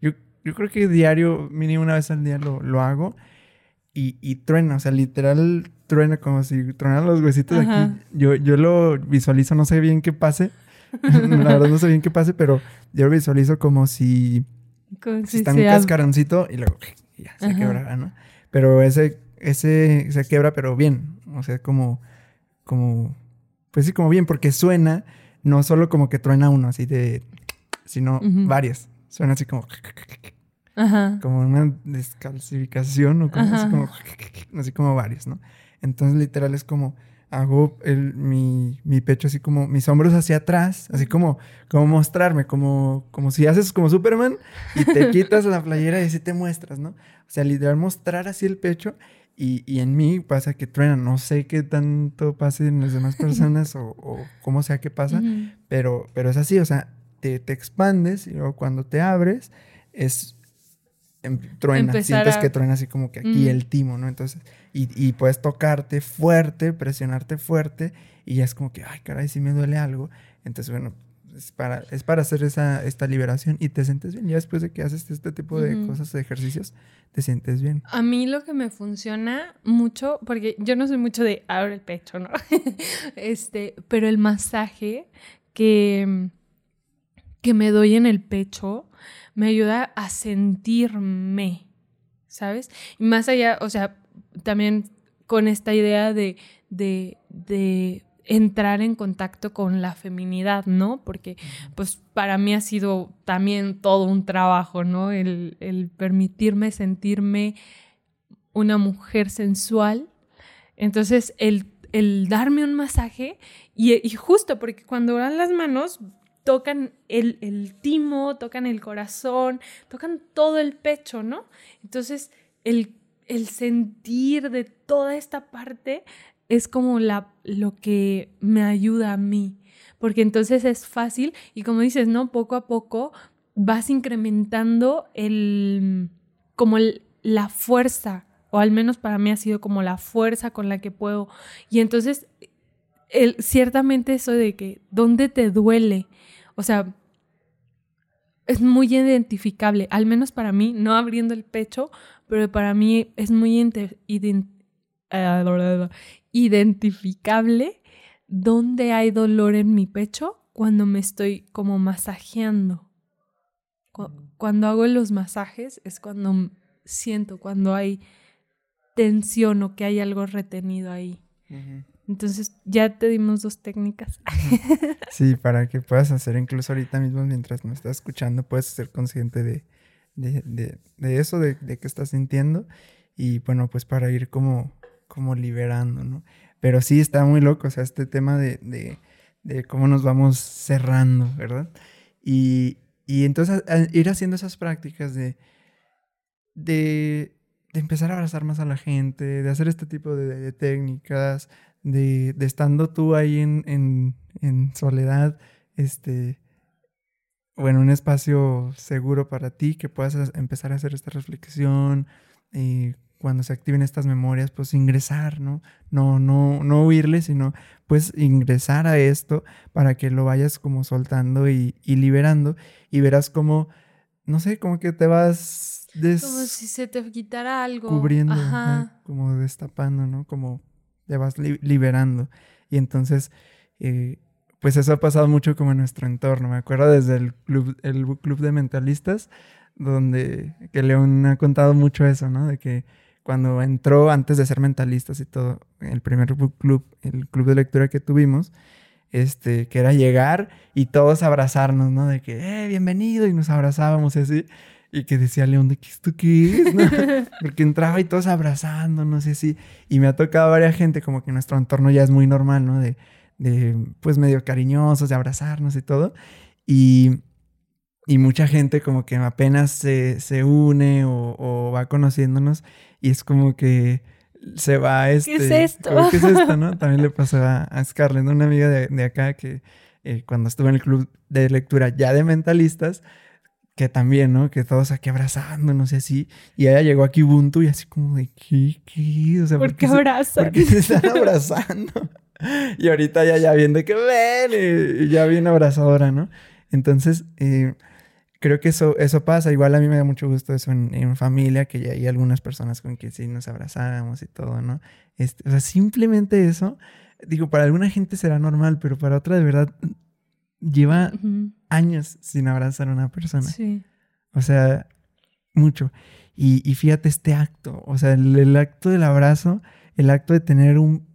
yo, yo creo que diario, mínimo una vez al día lo, lo hago y, y, truena, o sea, literal truena como si truenan los huesitos de aquí. Yo, yo lo visualizo, no sé bien qué pase, la verdad no sé bien qué pase, pero yo lo visualizo como si, como si, está un cascaroncito y luego ya se quebrará, ¿no? Pero ese, ese se quebra, pero bien, o sea, como, como, pues sí, como bien, porque suena, no solo como que truena uno así de, sino varias. Suena así como, Ajá. como una descalcificación o como, así como, así como varias, ¿no? Entonces, literal, es como, hago el, mi, mi, pecho así como, mis hombros hacia atrás, así como, como mostrarme, como, como si haces como Superman y te quitas la playera y así te muestras, ¿no? O sea, literal, mostrar así el pecho y, y, en mí pasa que truena. No sé qué tanto pase en las demás personas o, o cómo sea que pasa, pero, pero es así, o sea, te, te, expandes y luego cuando te abres es em, truena, sientes que truena así como que aquí el timo, ¿no? Entonces, y, y, puedes tocarte fuerte, presionarte fuerte y ya es como que, ay, caray, si me duele algo. Entonces, bueno, es para, es para hacer esa, esta liberación y te sientes bien. Ya después de que haces este tipo de cosas, de ejercicios, te sientes bien. A mí lo que me funciona mucho, porque yo no soy mucho de abre el pecho, ¿no? este, pero el masaje que, que me doy en el pecho me ayuda a sentirme, ¿sabes? Y más allá, o sea, también con esta idea de, de, de entrar en contacto con la feminidad, ¿no? Porque pues para mí ha sido también todo un trabajo, ¿no? El, permitirme sentirme una mujer sensual. Entonces, el, darme un masaje y, justo porque cuando dan las manos tocan el, el, timo, tocan el corazón, tocan todo el pecho, ¿no? Entonces, el, el sentir de toda esta parte es como la, lo que me ayuda a mí, porque entonces es fácil y como dices, ¿no? Poco a poco vas incrementando el, como la fuerza, o al menos para mí ha sido como la fuerza con la que puedo. Y entonces, el, ciertamente eso de que, ¿dónde te duele? O sea, es muy identificable, al menos para mí, no abriendo el pecho, pero para mí es muy identificable dónde hay dolor en mi pecho cuando me estoy como masajeando. Cuando hago los masajes es cuando siento, cuando hay tensión o que hay algo retenido ahí. Entonces ya te dimos dos técnicas. Sí, para que puedas hacer incluso ahorita mismo mientras me estás escuchando, puedes ser consciente de, de, de, eso, de, de qué estás sintiendo. Y bueno, pues para ir como como liberando, ¿no? Pero sí está muy loco, o sea, este tema de, de, cómo nos vamos cerrando, ¿verdad? Y, y entonces ir haciendo esas prácticas de, de, de, empezar a abrazar más a la gente, de hacer este tipo de, técnicas, de, de, estando tú ahí en, en, en soledad, este, bueno, un espacio seguro para ti, que puedas empezar a hacer esta reflexión, y cuando se activen estas memorias, pues ingresar, ¿no? No, no, no huirle, sino pues ingresar a esto para que lo vayas como soltando y, liberando y verás como, no sé, como que te vas... Como si se te quitara algo. Cubriendo, como destapando, ¿no? Como te vas liberando. Y entonces, eh, pues eso ha pasado mucho como en nuestro entorno. Me acuerdo desde el club, el club de mentalistas, donde que León ha contado mucho eso, ¿no? De que cuando entró antes de ser mentalistas y todo, el primer club, el club de lectura que tuvimos, este, que era llegar y todos abrazarnos, ¿no? De que, eh, bienvenido, y nos abrazábamos así. Y que decía León, ¿de qué esto qué es? Porque entraba y todos abrazándonos y así. Y me ha tocado varias gente, como que nuestro entorno ya es muy normal, ¿no? De, de pues medio cariñosos, de abrazarnos y todo. Y, y mucha gente como que apenas se, se une o, o, va conociéndonos y es como que se va este... ¿Qué es esto? ¿Qué es esto, no? También le pasó a, a Scarlett, una amiga de, de acá que eh, cuando estuve en el club de lectura ya de mentalistas, que también, ¿no? Que todos aquí abrazándonos y así. Y ella llegó aquí Ubuntu y así como de, ¿qué? ¿Qué? O sea, ¿por, qué abrazan? ¿Por qué se están abrazando? Y ahorita ya, ya viendo que ven y, ya bien abrazadora, ¿no? Entonces, eh, creo que eso, eso pasa. Igual a mí me da mucho gusto eso en, en familia, que ya hay algunas personas con que sí nos abrazamos y todo, ¿no? Este, o sea, simplemente eso, digo, para alguna gente será normal, pero para otra de verdad lleva uh -huh. años sin abrazar a una persona. Sí. O sea, mucho. Y, y fíjate este acto, o sea, el, el, acto del abrazo, el acto de tener un,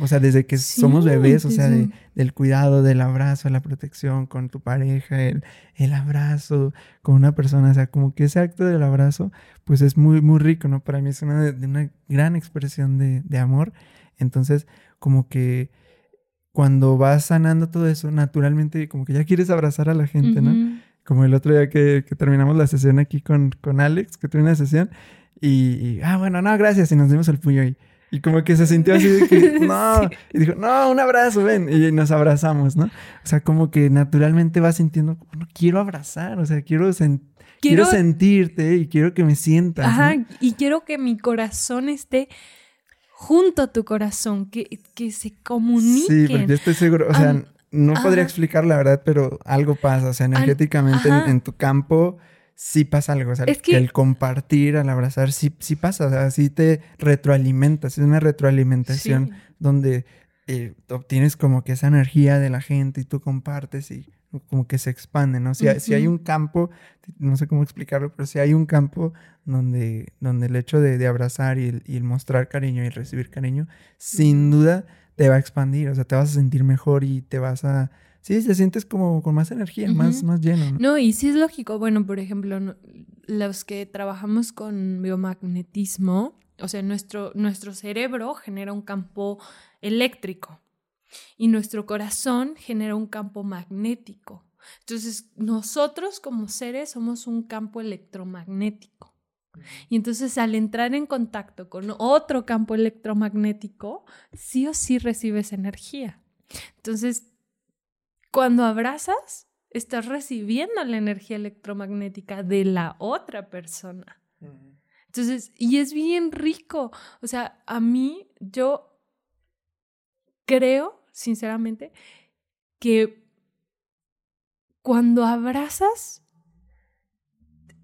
o sea, desde que sí, somos bebés, o sea, de, del cuidado, del abrazo, la protección con tu pareja, el, el, abrazo con una persona, o sea, como que ese acto del abrazo, pues es muy, muy rico, ¿no? Para mí es una, una gran expresión de, de amor. Entonces, como que cuando vas sanando todo eso, naturalmente como que ya quieres abrazar a la gente, uh -huh. ¿no? Como el otro día que, que, terminamos la sesión aquí con, con Alex, que tuve una sesión, y, y, ah, bueno, no, gracias, y nos dimos el puño y, y como que se sintió así de que, no, sí. y dijo, no, un abrazo, ven, y nos abrazamos, ¿no? O sea, como que naturalmente vas sintiendo, no quiero abrazar, o sea, quiero. Quiero, quiero, sentirte y quiero que me sientas. Ajá, ¿no? y quiero que mi corazón esté junto a tu corazón, que, que se comuniquen. Sí, porque yo estoy seguro, o sea, um, no podría explicar la verdad, pero algo pasa, o sea, energéticamente en, en, tu campo sí pasa algo, o sea, es que, el compartir, al abrazar, sí, sí pasa, o sea, sí te retroalimentas, es una retroalimentación sí. donde eh, obtienes como que esa energía de la gente y tú compartes y como que se expande, ¿no? Si, uh -huh. si hay un campo, no sé cómo explicarlo, pero si hay un campo donde, donde el hecho de, de abrazar y el, y el, mostrar cariño y recibir cariño, sin duda te va a expandir, o sea, te vas a sentir mejor y te vas a... Sí, te sientes como con más energía, uh -huh. más, más lleno. ¿no? no, y sí es lógico. Bueno, por ejemplo, no, los que trabajamos con biomagnetismo, o sea, nuestro, nuestro cerebro genera un campo eléctrico y nuestro corazón genera un campo magnético. Entonces, nosotros como seres somos un campo electromagnético. Y entonces al entrar en contacto con otro campo electromagnético, sí o sí recibes energía. Entonces, cuando abrazas, estás recibiendo la energía electromagnética de la otra persona. Entonces, y es bien rico. O sea, a mí, yo creo sinceramente, que cuando abrazas,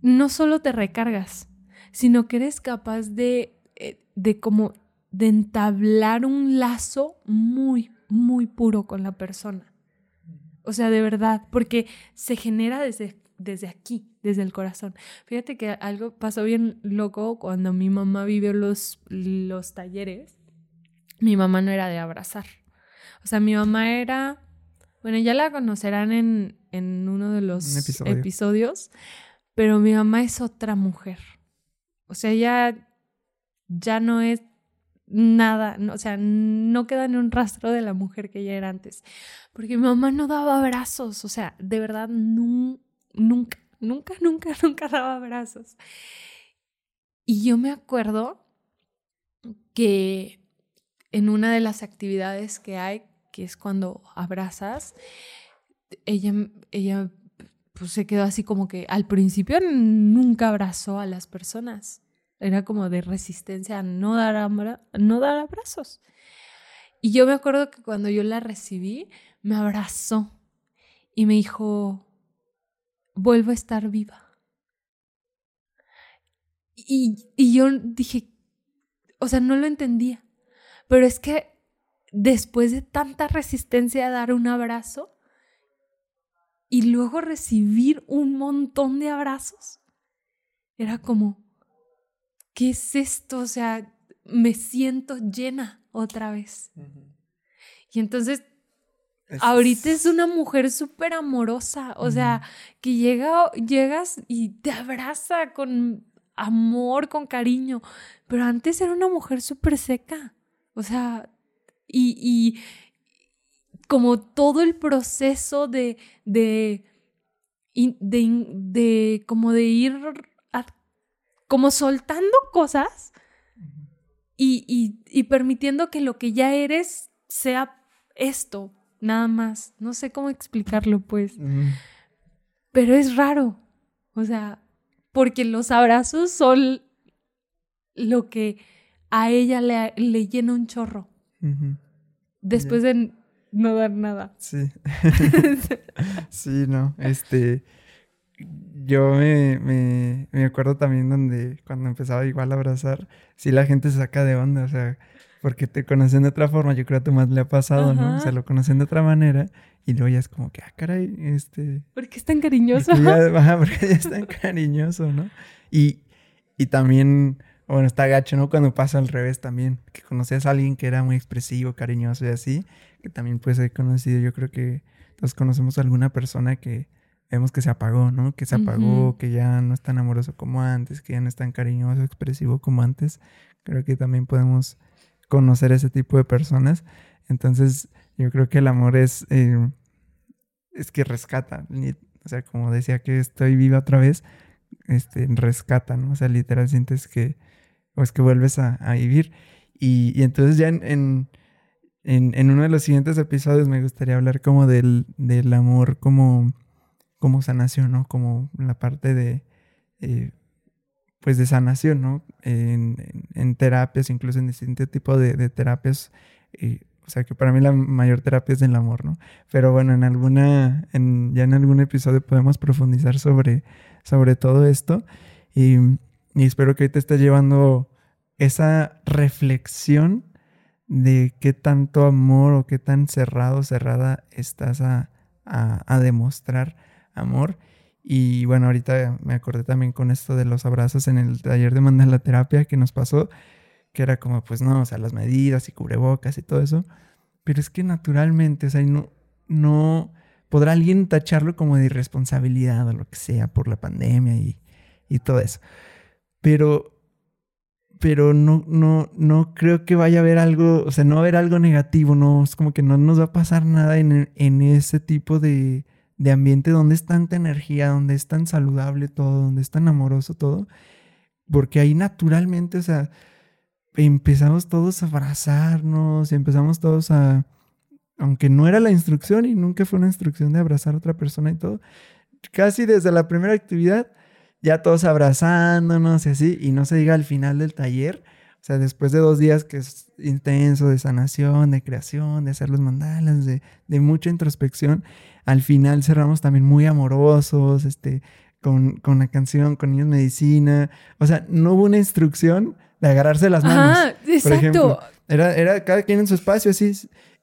no solo te recargas, sino que eres capaz de, eh, de como de entablar un lazo muy, muy puro con la persona. O sea, de verdad, porque se genera desde, desde aquí, desde el corazón. Fíjate que algo pasó bien loco cuando mi mamá vivió los, los talleres. Mi mamá no era de abrazar. O sea, mi mamá era, bueno, ya la conocerán en, en uno de los episodio. episodios, pero mi mamá es otra mujer. O sea, ella ya no es nada, o sea, no queda ni un rastro de la mujer que ella era antes. Porque mi mamá no daba abrazos, o sea, de verdad, nunca, nunca, nunca, nunca, nunca daba abrazos. Y yo me acuerdo que en una de las actividades que hay, que es cuando abrazas, ella, ella pues, se quedó así como que al principio nunca abrazó a las personas. Era como de resistencia a no dar, no dar abrazos. Y yo me acuerdo que cuando yo la recibí, me abrazó y me dijo, vuelvo a estar viva. Y, y yo dije, o sea, no lo entendía. Pero es que después de tanta resistencia a dar un abrazo y luego recibir un montón de abrazos, era como, ¿qué es esto? O sea, me siento llena otra vez. Uh -huh. Y entonces, es... ahorita es una mujer súper amorosa, o uh -huh. sea, que llega, llegas y te abraza con amor, con cariño, pero antes era una mujer súper seca. O sea, y, y como todo el proceso de, de de, de como de ir como soltando cosas y, y, permitiendo que lo que ya eres sea esto, nada más. No sé cómo explicarlo, pues. Pero es raro. O sea, porque los abrazos son lo que a ella le, le llena un chorro. Después de no dar nada. Sí. sí, no. Este. Yo me, me, me, acuerdo también donde cuando empezaba igual a abrazar, sí la gente se saca de onda, o sea, porque te conocen de otra forma, yo creo que a tu más le ha pasado, ¿no? O sea, lo conocen de otra manera y luego ya es como que, ah, caray, este... ¿Por qué es tan cariñoso? Porque ya, porque ya es tan cariñoso, ¿no? Y, y también, bueno, está gacho, ¿no? Cuando pasa al revés también, que conoces a alguien que era muy expresivo, cariñoso y así, que también puede ser conocido, yo creo que todos conocemos a alguna persona que vemos que se apagó, ¿no? Que se apagó, que ya no es tan amoroso como antes, que ya no es tan cariñoso, expresivo como antes. Creo que también podemos conocer ese tipo de personas. Entonces, yo creo que el amor es, eh, es que rescata. O sea, como decía que estoy viva otra vez, este, rescata, ¿no? O sea, literal sientes que, pues que vuelves a, vivir. Y, entonces ya en, en, uno de los siguientes episodios me gustaría hablar como del, del amor como como sanación, ¿no? Como la parte de, eh, pues de sanación, ¿no? En, terapias, incluso en distintos tipos de, terapias. Eh, o sea que para mí la mayor terapia es del amor, ¿no? Pero bueno, en alguna, en, ya en algún episodio podemos profundizar sobre, sobre todo esto. Y, espero que hoy te esté llevando esa reflexión de qué tanto amor o qué tan cerrado, cerrada estás a, a demostrar amor. Y bueno, ahorita me acordé también con esto de los abrazos en el taller de mandala terapia que nos pasó, que era como, pues no, o sea, las medidas y cubrebocas y todo eso. Pero es que naturalmente, o sea, no, no podrá alguien tacharlo como de irresponsabilidad o lo que sea por la pandemia y, y todo eso. Pero, pero no, no, no creo que vaya a haber algo, o sea, no va a haber algo negativo, no, es como que no nos va a pasar nada en, en ese tipo de, de ambiente donde es tanta energía, donde es tan saludable todo, donde es tan amoroso todo, porque ahí naturalmente, o sea, empezamos todos a abrazarnos y empezamos todos a, aunque no era la instrucción y nunca fue una instrucción de abrazar a otra persona y todo, casi desde la primera actividad, ya todos abrazándonos y así, y no se diga al final del taller, o sea, después de dos días que es intenso de sanación, de creación, de hacer los mandalas, de, de mucha introspección, al final cerramos también muy amorosos, este, con, con la canción, con niños medicina. O sea, no hubo una instrucción de agarrarse las manos. Ah, exacto. Era, era cada quien en su espacio, así.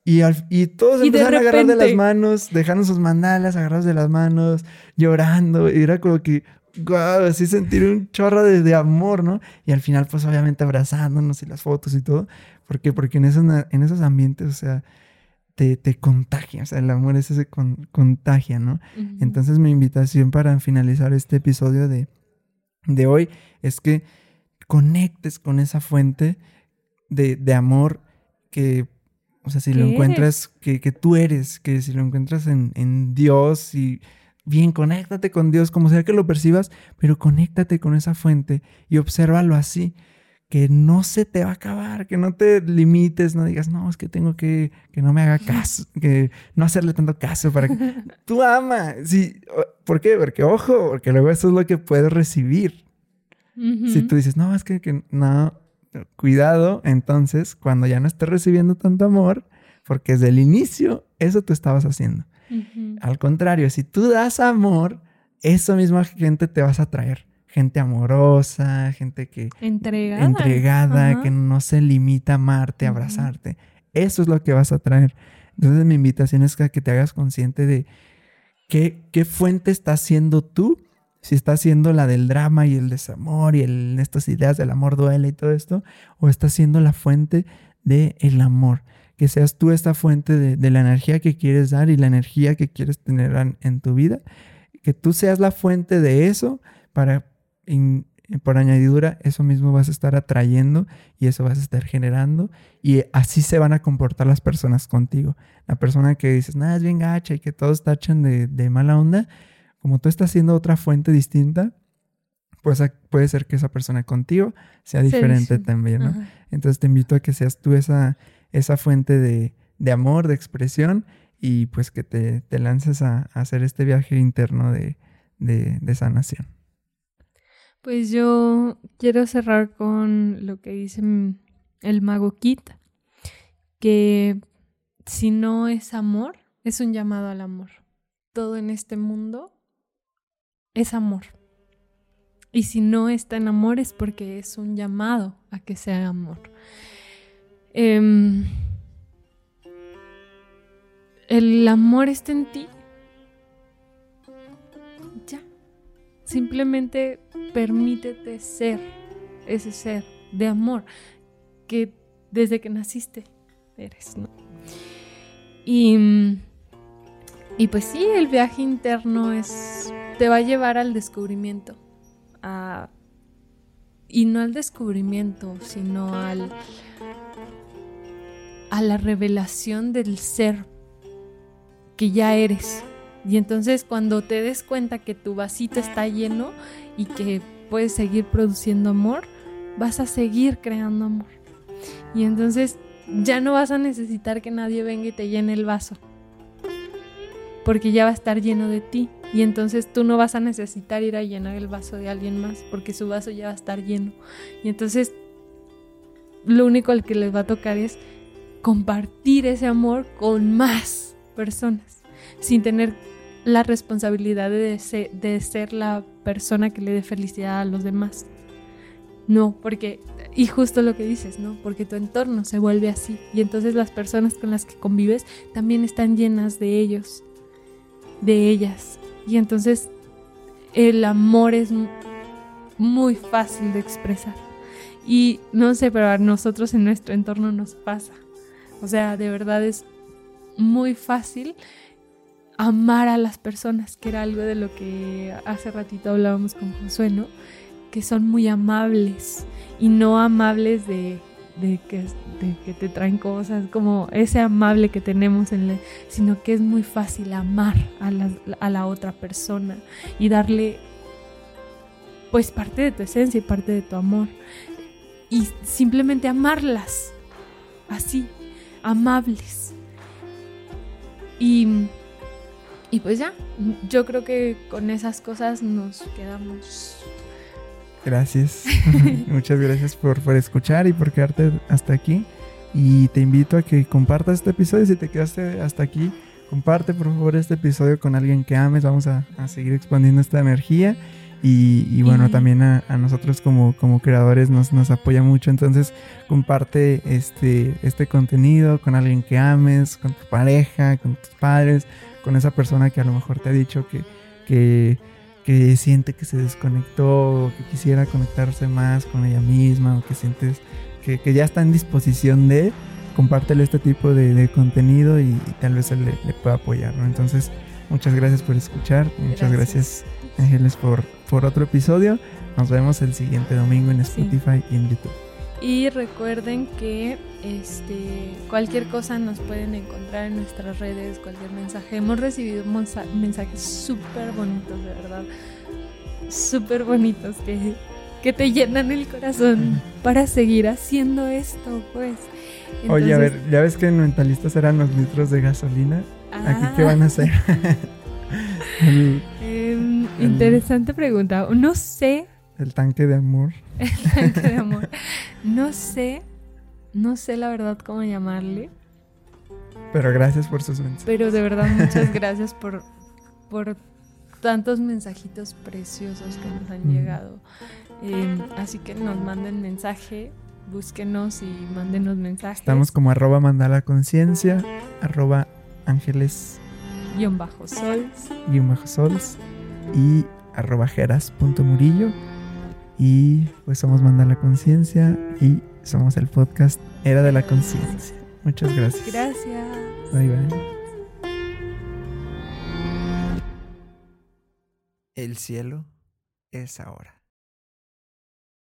Y, y todos empezaron a agarrar de las manos, dejando sus mandalas agarrados de las manos, llorando. Y era como que, wow, así sentir un chorro de, de, amor, ¿no? Y al final, pues obviamente abrazándonos y las fotos y todo. ¿Por qué? Porque en esos, en esos ambientes, o sea, te, contagia, o sea, el amor es ese contagia, ¿no? Entonces mi invitación para finalizar este episodio de, de, hoy es que conectes con esa fuente de, amor que, o sea, si lo encuentras, que, que, tú eres, que si lo encuentras en, en Dios y bien, conéctate con Dios, como sea que lo percibas, pero conéctate con esa fuente y obsérvalo así que no se te va a acabar, que no te limites, no digas, no, es que tengo que, que no me haga caso, que no hacerle tanto caso para que tú ama. Sí, ¿por qué? Porque ojo, porque luego eso es lo que puedes recibir. Si tú dices, no, es que, que, no, cuidado, entonces cuando ya no estés recibiendo tanto amor, porque desde el inicio eso tú estabas haciendo. Al contrario, si tú das amor, esa misma gente te vas a traer gente amorosa, gente que... Entregada. Entregada, que no se limita a amarte, a abrazarte. Eso es lo que vas a traer. Entonces mi invitación es que te hagas consciente de qué, qué fuente estás siendo tú. Si estás siendo la del drama y el desamor y el, estas ideas del amor duele y todo esto, o estás siendo la fuente del el amor. Que seas tú esta fuente de, la energía que quieres dar y la energía que quieres tener en, en tu vida. Que tú seas la fuente de eso para por añadidura, eso mismo vas a estar atrayendo y eso vas a estar generando y así se van a comportar las personas contigo. La persona que dices, nada, es bien gacha y que todos tachan de, de mala onda, como tú estás siendo otra fuente distinta, pues puede ser que esa persona contigo sea diferente también, ¿no? Entonces te invito a que seas tú esa, esa fuente de, amor, de expresión y pues que te, lances a, hacer este viaje interno de, de, sanación. Pues yo quiero cerrar con lo que dice el mago Kit, que si no es amor, es un llamado al amor. Todo en este mundo es amor. Y si no está en amor es porque es un llamado a que sea amor. Em, el amor está en ti. Simplemente permítete ser ese ser de amor que desde que naciste eres, ¿no? Y, y pues sí, el viaje interno es te va a llevar al descubrimiento y no al descubrimiento, sino al, a la revelación del ser que ya eres. Y entonces cuando te des cuenta que tu vasito está lleno y que puedes seguir produciendo amor, vas a seguir creando amor. Y entonces ya no vas a necesitar que nadie venga y te llene el vaso. Porque ya va a estar lleno de ti. Y entonces tú no vas a necesitar ir a llenar el vaso de alguien más porque su vaso ya va a estar lleno. Y entonces lo único al que les va a tocar es compartir ese amor con más personas sin tener la responsabilidad de ser, de ser la persona que le dé felicidad a los demás. No, porque, y justo lo que dices, ¿no? Porque tu entorno se vuelve así y entonces las personas con las que convives también están llenas de ellos, de ellas. Y entonces el amor es muy fácil de expresar. Y no sé, pero a nosotros en nuestro entorno nos pasa. O sea, de verdad es muy fácil amar a las personas, que era algo de lo que hace ratito hablábamos con Josué, ¿no? Que son muy amables y no amables de que, te traen cosas, como ese amable que tenemos, en sino que es muy fácil amar a la, a la otra persona y darle pues parte de tu esencia y parte de tu amor. Y simplemente amarlas, así, amables. Y, y pues ya, yo creo que con esas cosas nos quedamos Gracias. Muchas gracias por, por escuchar y por quedarte hasta aquí. Y te invito a que compartas este episodio. Si te quedaste hasta aquí, comparte por favor este episodio con alguien que ames. Vamos a, seguir expandiendo esta energía. Y, bueno, también a, nosotros como, como creadores nos, nos apoya mucho. Entonces, comparte este, este contenido con alguien que ames, con tu pareja, con tus padres, con esa persona que a lo mejor te ha dicho que, que que siente que se desconectó o que quisiera conectarse más con ella misma o que sientes que, ya está en disposición de, compártele este tipo de, contenido y, tal vez él le, pueda apoyar, ¿no? Entonces, muchas gracias por escuchar, muchas gracias, Ángeles por, por otro episodio. Nos vemos el siguiente domingo en Spotify y en YouTube. Y recuerden que este, cualquier cosa nos pueden encontrar en nuestras redes, cualquier mensaje. Hemos recibido mensajes súper bonitos, de verdad. Súper bonitos que, que te llenan el corazón para seguir haciendo esto, pues. Oye, a ver, ya ves que en Mentalistas eran los litros de gasolina. ¿Aquí qué van a hacer? Interesante pregunta. No sé el tanque de amor. El tanque de amor. No sé, no sé la verdad cómo llamarle. Pero gracias por sus mensajes. Pero de verdad muchas gracias por, por tantos mensajitos preciosos que nos han llegado. Em, así que nos manden mensaje, búsquenos y mándenos mensajes. Estamos como arroba mandala conciencia, arroba ángeles. Guión bajo sols. Guión bajo sols. Y arroba jeras.murillo. Y pues somos Manda la Conciencia y somos el podcast Era de la Conciencia. Muchas gracias. Gracias. Bye bye. El cielo es ahora.